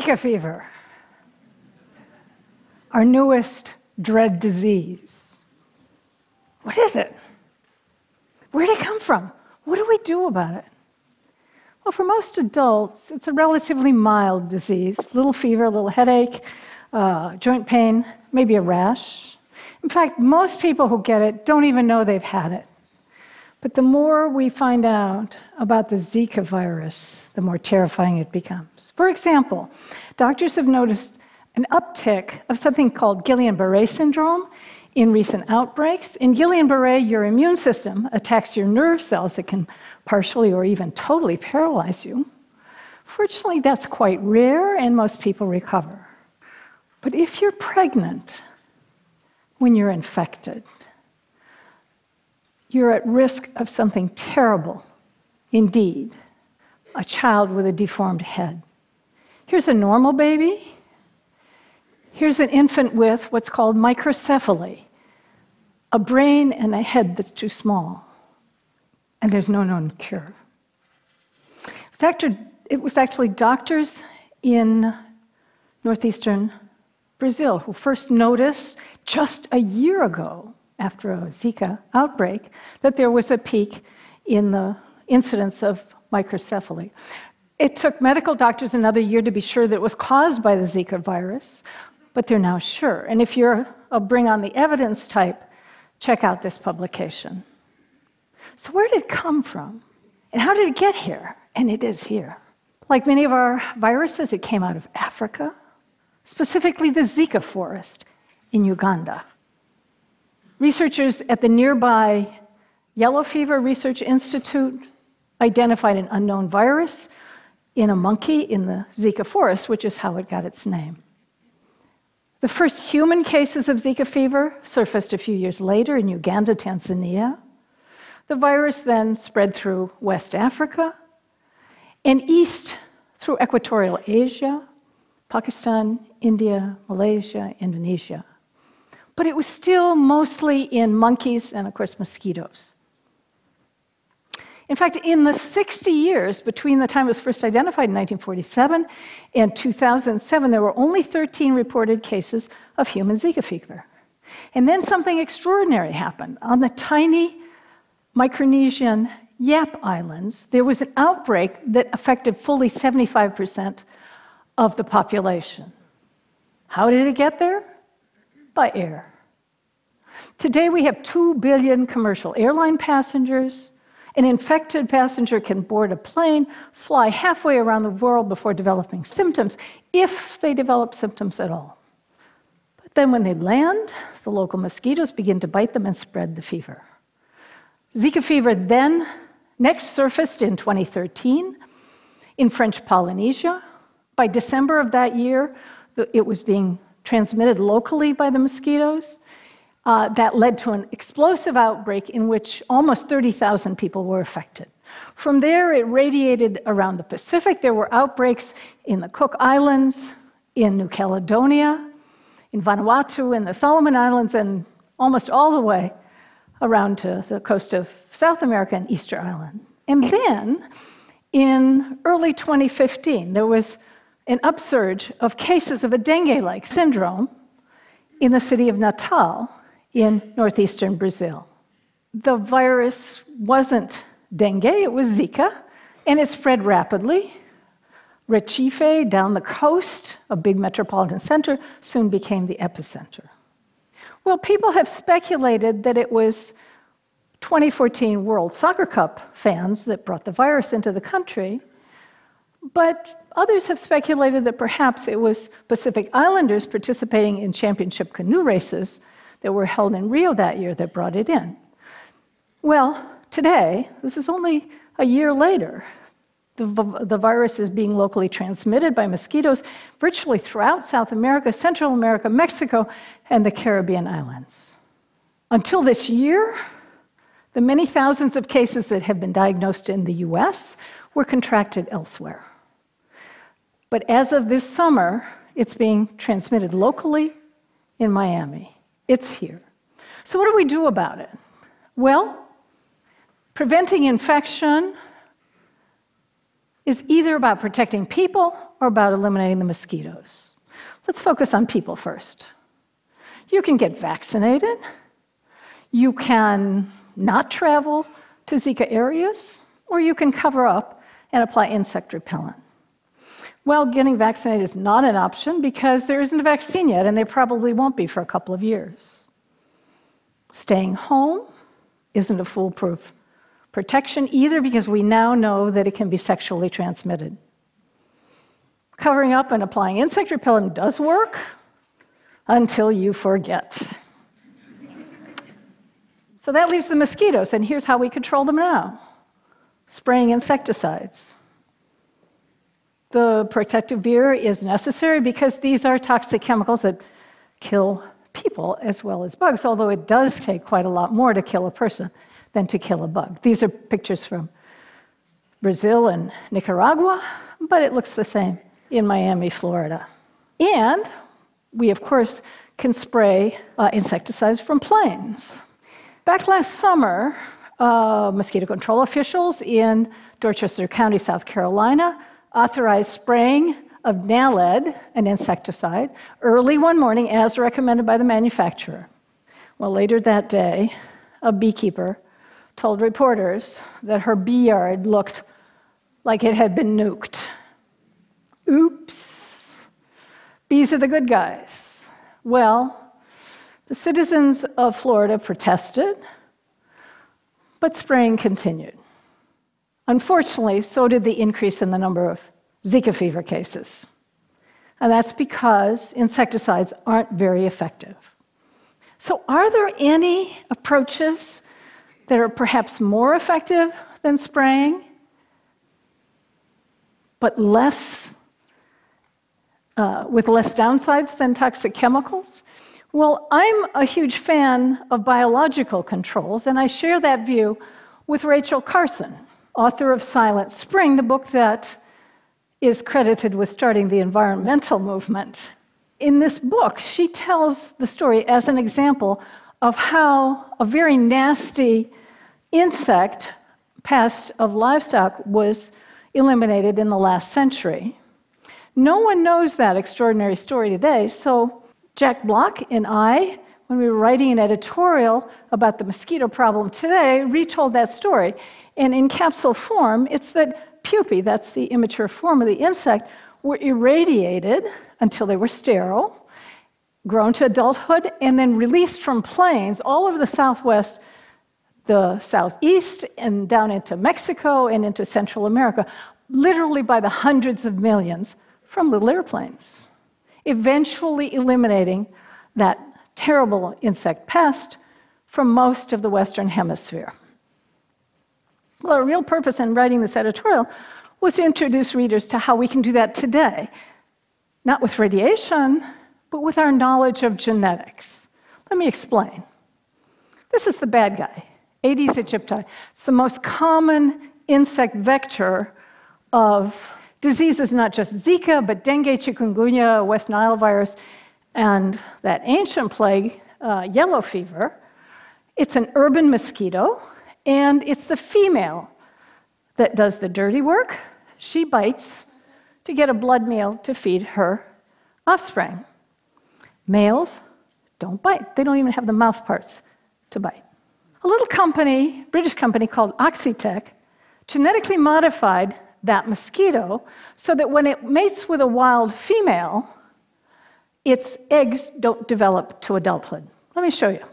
Zika fever, our newest dread disease. What is it? Where did it come from? What do we do about it? Well, for most adults, it's a relatively mild disease little fever, little headache, uh, joint pain, maybe a rash. In fact, most people who get it don't even know they've had it. But the more we find out about the Zika virus, the more terrifying it becomes. For example, doctors have noticed an uptick of something called Guillain Barre syndrome in recent outbreaks. In Guillain Barre, your immune system attacks your nerve cells that can partially or even totally paralyze you. Fortunately, that's quite rare and most people recover. But if you're pregnant when you're infected, you're at risk of something terrible indeed a child with a deformed head. Here's a normal baby. Here's an infant with what's called microcephaly a brain and a head that's too small. And there's no known cure. It was, actually, it was actually doctors in northeastern Brazil who first noticed just a year ago after a Zika outbreak that there was a peak in the incidence of microcephaly. It took medical doctors another year to be sure that it was caused by the Zika virus, but they're now sure. And if you're a bring on the evidence type, check out this publication. So, where did it come from? And how did it get here? And it is here. Like many of our viruses, it came out of Africa, specifically the Zika forest in Uganda. Researchers at the nearby Yellow Fever Research Institute identified an unknown virus in a monkey in the Zika forest, which is how it got its name. The first human cases of Zika fever surfaced a few years later in Uganda, Tanzania. The virus then spread through West Africa and east through equatorial Asia, Pakistan, India, Malaysia, Indonesia but it was still mostly in monkeys and, of course, mosquitoes. In fact, in the 60 years between the time it was first identified in 1947 and 2007, there were only 13 reported cases of human Zika fever. And then something extraordinary happened. On the tiny Micronesian Yap Islands, there was an outbreak that affected fully 75% of the population. How did it get there? By air. Today we have 2 billion commercial airline passengers. An infected passenger can board a plane, fly halfway around the world before developing symptoms, if they develop symptoms at all. But then when they land, the local mosquitoes begin to bite them and spread the fever. Zika fever then next surfaced in 2013 in French Polynesia. By December of that year, it was being transmitted locally by the mosquitoes uh, that led to an explosive outbreak in which almost 30,000 people were affected. From there, it radiated around the Pacific. There were outbreaks in the Cook Islands, in New Caledonia, in Vanuatu, in the Solomon Islands, and almost all the way around to the coast of South America and Easter Island. And then, in early 2015, there was an upsurge of cases of a dengue like syndrome in the city of Natal, in northeastern Brazil. The virus wasn't dengue, it was Zika, and it spread rapidly. Recife, down the coast, a big metropolitan center, soon became the epicenter. Well, people have speculated that it was 2014 World Soccer Cup fans that brought the virus into the country, but others have speculated that perhaps it was Pacific Islanders participating in championship canoe races that were held in Rio that year that brought it in. Well, today, this is only a year later, the, the virus is being locally transmitted by mosquitoes virtually throughout South America, Central America, Mexico, and the Caribbean islands. Until this year, the many thousands of cases that have been diagnosed in the US were contracted elsewhere. But as of this summer, it's being transmitted locally in Miami. It's here. So, what do we do about it? Well, preventing infection is either about protecting people or about eliminating the mosquitoes? Let's focus on people first. You can get vaccinated. You can not travel to Zika areas, or you can cover up and apply insect repellent. Well, getting vaccinated is not an option because there isn't a vaccine yet, and there probably won't be for a couple of years. Staying home isn't a foolproof protection either because we now know that it can be sexually transmitted. Covering up and applying insect repellent does work until you forget. so that leaves the mosquitoes, and here's how we control them now spraying insecticides. The protective gear is necessary because these are toxic chemicals that kill people as well as bugs, although it does take quite a lot more to kill a person than to kill a bug. These are pictures from Brazil and Nicaragua, but it looks the same in Miami, Florida. And we, of course, can spray uh, insecticides from planes. Back last summer, uh, mosquito control officials in Dorchester County, South Carolina, authorized spraying of Naled, an insecticide, early one morning as recommended by the manufacturer. Well, later that day, a beekeeper told reporters that her bee yard looked like it had been nuked. Oops. Bees are the good guys. Well, the citizens of Florida protested, but spraying continued. Unfortunately, so did the increase in the number of Zika fever cases. And that's because insecticides aren't very effective. So, are there any approaches that are perhaps more effective than spraying, but less, uh, with less downsides than toxic chemicals? Well, I'm a huge fan of biological controls, and I share that view with Rachel Carson, author of Silent Spring, the book that is credited with starting the environmental movement. In this book, she tells the story as an example of how a very nasty insect pest of livestock was eliminated in the last century. No one knows that extraordinary story today, so Jack Block and I, when we were writing an editorial about the mosquito problem today, retold that story. And in capsule form, it's that pupae, that's the immature form of the insect, were irradiated until they were sterile, grown to adulthood, and then released from planes all over the southwest, the southeast, and down into Mexico and into Central America, literally by the hundreds of millions from little airplanes, eventually eliminating that terrible insect pest from most of the Western Hemisphere. Well, our real purpose in writing this editorial was to introduce readers to how we can do that today, not with radiation, but with our knowledge of genetics. Let me explain. This is the bad guy, Aedes aegypti. It's the most common insect vector of diseases, not just Zika, but dengue, chikungunya, West Nile virus, and that ancient plague, uh, yellow fever. It's an urban mosquito. And it's the female that does the dirty work. She bites to get a blood meal to feed her offspring. Males don't bite, they don't even have the mouth parts to bite. A little company, British company called Oxitec, genetically modified that mosquito so that when it mates with a wild female, its eggs don't develop to adulthood. Let me show you.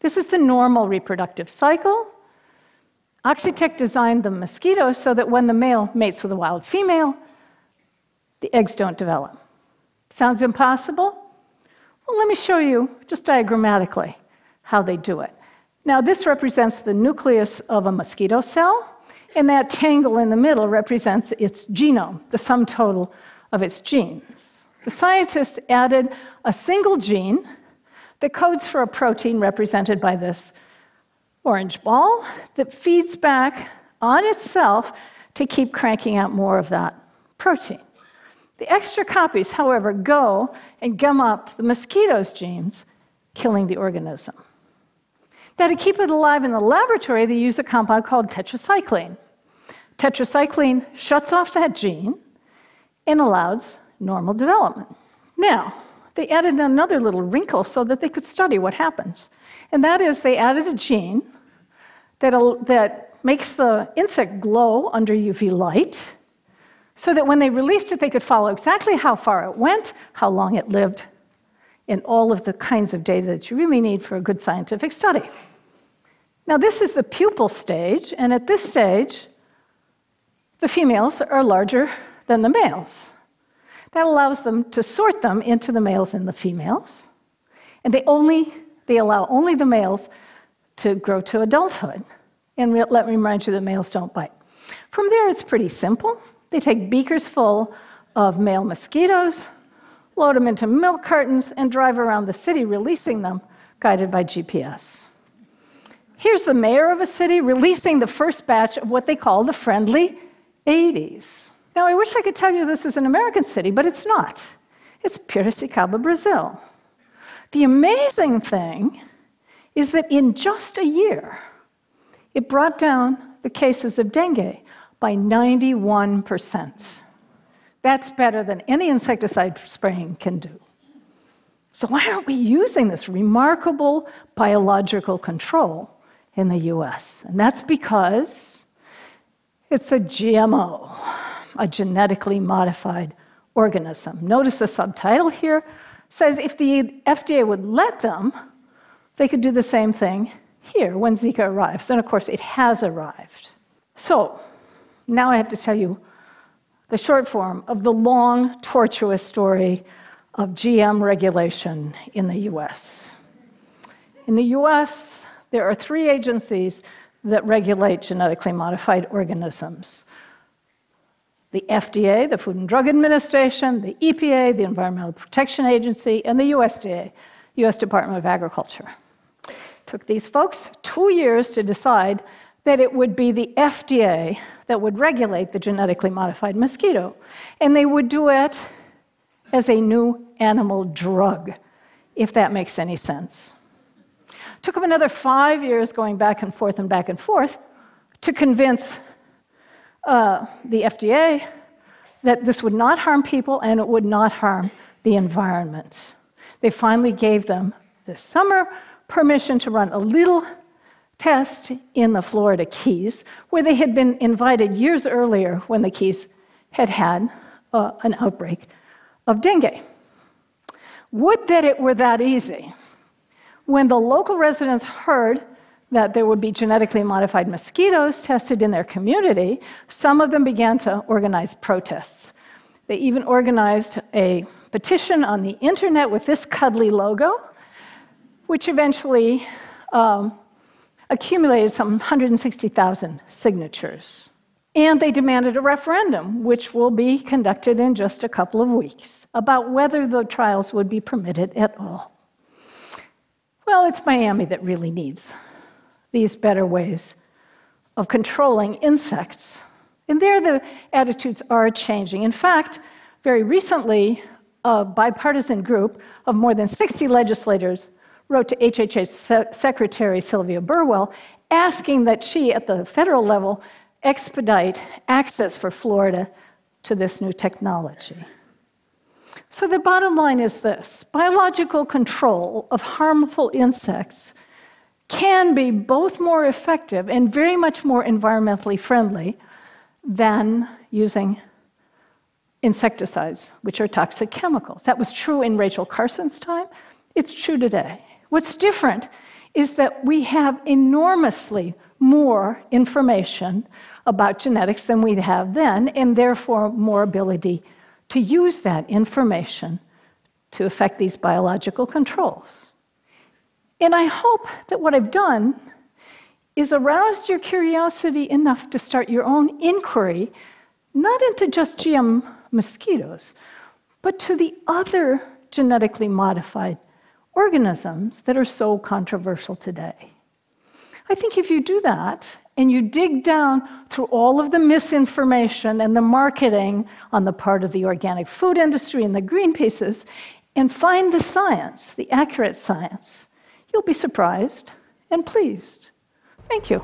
This is the normal reproductive cycle. Oxitec designed the mosquito so that when the male mates with a wild female, the eggs don't develop. Sounds impossible? Well, let me show you just diagrammatically how they do it. Now, this represents the nucleus of a mosquito cell, and that tangle in the middle represents its genome, the sum total of its genes. The scientists added a single gene that codes for a protein represented by this orange ball that feeds back on itself to keep cranking out more of that protein. The extra copies, however, go and gum up the mosquito's genes, killing the organism. Now, to keep it alive in the laboratory, they use a compound called tetracycline. Tetracycline shuts off that gene, and allows normal development. Now, they added another little wrinkle so that they could study what happens. And that is, they added a gene that, that makes the insect glow under UV light so that when they released it, they could follow exactly how far it went, how long it lived, and all of the kinds of data that you really need for a good scientific study. Now, this is the pupal stage, and at this stage, the females are larger than the males. That allows them to sort them into the males and the females. And they only they allow only the males to grow to adulthood. And let me remind you that males don't bite. From there, it's pretty simple. They take beakers full of male mosquitoes, load them into milk cartons, and drive around the city, releasing them, guided by GPS. Here's the mayor of a city releasing the first batch of what they call the friendly Aedes. Now, I wish I could tell you this is an American city, but it's not. It's Piracicaba, Brazil. The amazing thing is that in just a year, it brought down the cases of dengue by 91%. That's better than any insecticide spraying can do. So, why aren't we using this remarkable biological control in the US? And that's because it's a GMO a genetically modified organism. Notice the subtitle here says if the FDA would let them, they could do the same thing here when Zika arrives. And of course, it has arrived. So now I have to tell you the short form of the long, tortuous story of GM regulation in the US. In the US, there are three agencies that regulate genetically modified organisms the FDA, the Food and Drug Administration, the EPA, the Environmental Protection Agency, and the USDA, US Department of Agriculture. It took these folks two years to decide that it would be the FDA that would regulate the genetically modified mosquito, and they would do it as a new animal drug, if that makes any sense. It took them another five years going back and forth and back and forth to convince uh, the FDA that this would not harm people and it would not harm the environment. They finally gave them this summer permission to run a little test in the Florida Keys, where they had been invited years earlier when the Keys had had uh, an outbreak of dengue. Would that it were that easy. When the local residents heard that there would be genetically modified mosquitoes tested in their community, some of them began to organize protests. They even organized a petition on the internet with this cuddly logo, which eventually um, accumulated some 160,000 signatures. And they demanded a referendum, which will be conducted in just a couple of weeks, about whether the trials would be permitted at all. Well, it's Miami that really needs these better ways of controlling insects. And there, the attitudes are changing. In fact, very recently, a bipartisan group of more than 60 legislators wrote to HHS Secretary Sylvia Burwell asking that she, at the federal level, expedite access for Florida to this new technology. So, the bottom line is this biological control of harmful insects can be both more effective and very much more environmentally friendly than using insecticides, which are toxic chemicals. That was true in Rachel Carson's time. It's true today. What's different is that we have enormously more information about genetics than we have then, and therefore more ability to use that information to affect these biological controls. And I hope that what I've done is aroused your curiosity enough to start your own inquiry, not into just GM mosquitoes, but to the other genetically modified organisms that are so controversial today. I think if you do that and you dig down through all of the misinformation and the marketing on the part of the organic food industry and the Greenpeaces and find the science, the accurate science, You'll be surprised and pleased. Thank you.